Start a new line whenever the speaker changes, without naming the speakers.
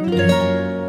Música